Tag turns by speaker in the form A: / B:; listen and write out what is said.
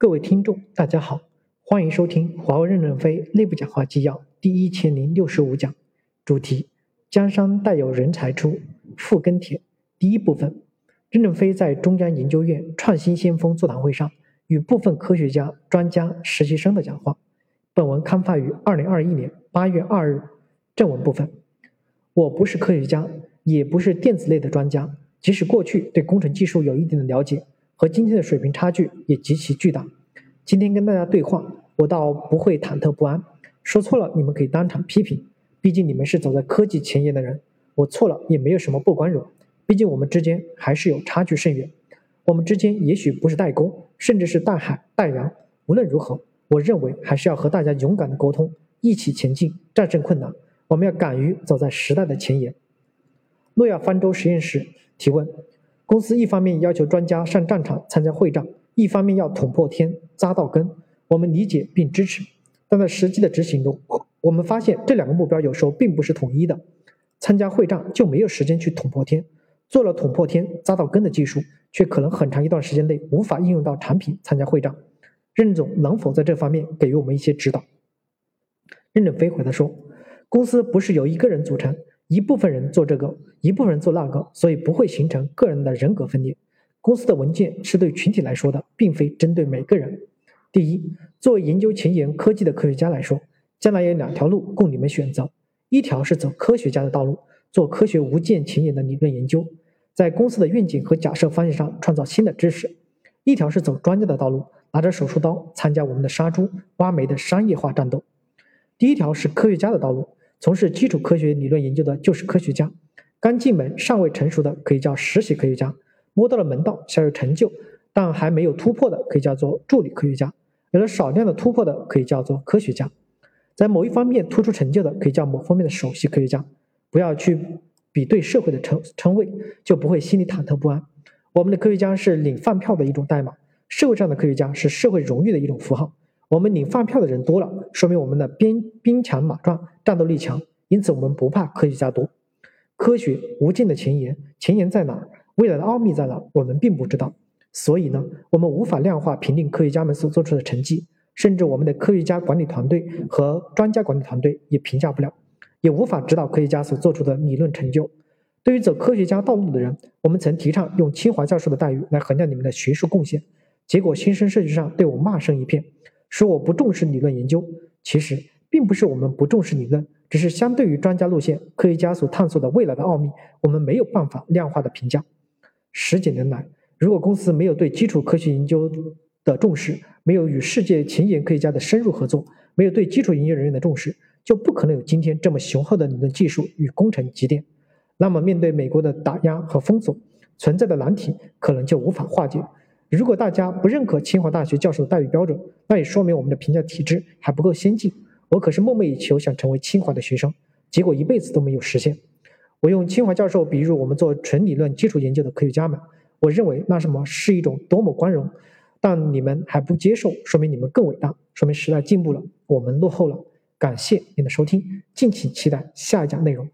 A: 各位听众，大家好，欢迎收听华为任正非内部讲话纪要第一千零六十五讲，主题：江山代有人才出，复耕田。第一部分，任正非在中央研究院创新先锋座谈会上与部分科学家、专家、实习生的讲话。本文刊发于二零二一年八月二日。正文部分，我不是科学家，也不是电子类的专家，即使过去对工程技术有一定的了解。和今天的水平差距也极其巨大。今天跟大家对话，我倒不会忐忑不安。说错了，你们可以当场批评，毕竟你们是走在科技前沿的人。我错了也没有什么不光荣，毕竟我们之间还是有差距甚远。我们之间也许不是代沟，甚至是代海代洋。无论如何，我认为还是要和大家勇敢的沟通，一起前进，战胜困难。我们要敢于走在时代的前沿。诺亚方舟实验室提问。公司一方面要求专家上战场参加会战，一方面要捅破天、扎到根。我们理解并支持，但在实际的执行中，我们发现这两个目标有时候并不是统一的。参加会战就没有时间去捅破天，做了捅破天、扎到根的技术，却可能很长一段时间内无法应用到产品。参加会战，任总能否在这方面给予我们一些指导？任正非回答说：“公司不是由一个人组成。”一部分人做这个，一部分人做那个，所以不会形成个人的人格分裂。公司的文件是对群体来说的，并非针对每个人。第一，作为研究前沿科技的科学家来说，将来有两条路供你们选择：一条是走科学家的道路，做科学无界前沿的理论研究，在公司的愿景和假设方向上创造新的知识；一条是走专家的道路，拿着手术刀参加我们的杀猪挖煤的商业化战斗。第一条是科学家的道路。从事基础科学理论研究的就是科学家，刚进门尚未成熟的可以叫实习科学家，摸到了门道小有成就但还没有突破的可以叫做助理科学家，有了少量的突破的可以叫做科学家，在某一方面突出成就的可以叫某方面的首席科学家。不要去比对社会的称称谓，就不会心里忐忑不安。我们的科学家是领饭票的一种代码，社会上的科学家是社会荣誉的一种符号。我们领饭票的人多了，说明我们的兵兵强马壮，战斗力强，因此我们不怕科学家多。科学无尽的前沿，前沿在哪？未来的奥秘在哪？我们并不知道。所以呢，我们无法量化评定科学家们所做出的成绩，甚至我们的科学家管理团队和专家管理团队也评价不了，也无法指导科学家所做出的理论成就。对于走科学家道路的人，我们曾提倡用清华教授的待遇来衡量你们的学术贡献，结果新生社区上对我骂声一片。说我不重视理论研究，其实并不是我们不重视理论，只是相对于专家路线，科学家所探索的未来的奥秘，我们没有办法量化的评价。十几年来，如果公司没有对基础科学研究的重视，没有与世界前沿科学家的深入合作，没有对基础研究人员的重视，就不可能有今天这么雄厚的理论技术与工程积淀。那么，面对美国的打压和封锁，存在的难题可能就无法化解。如果大家不认可清华大学教授的待遇标准，那也说明我们的评价体制还不够先进。我可是梦寐以求想成为清华的学生，结果一辈子都没有实现。我用清华教授比喻我们做纯理论基础研究的科学家们，我认为那什么是一种多么光荣。但你们还不接受，说明你们更伟大，说明时代进步了，我们落后了。感谢您的收听，敬请期待下一讲内容。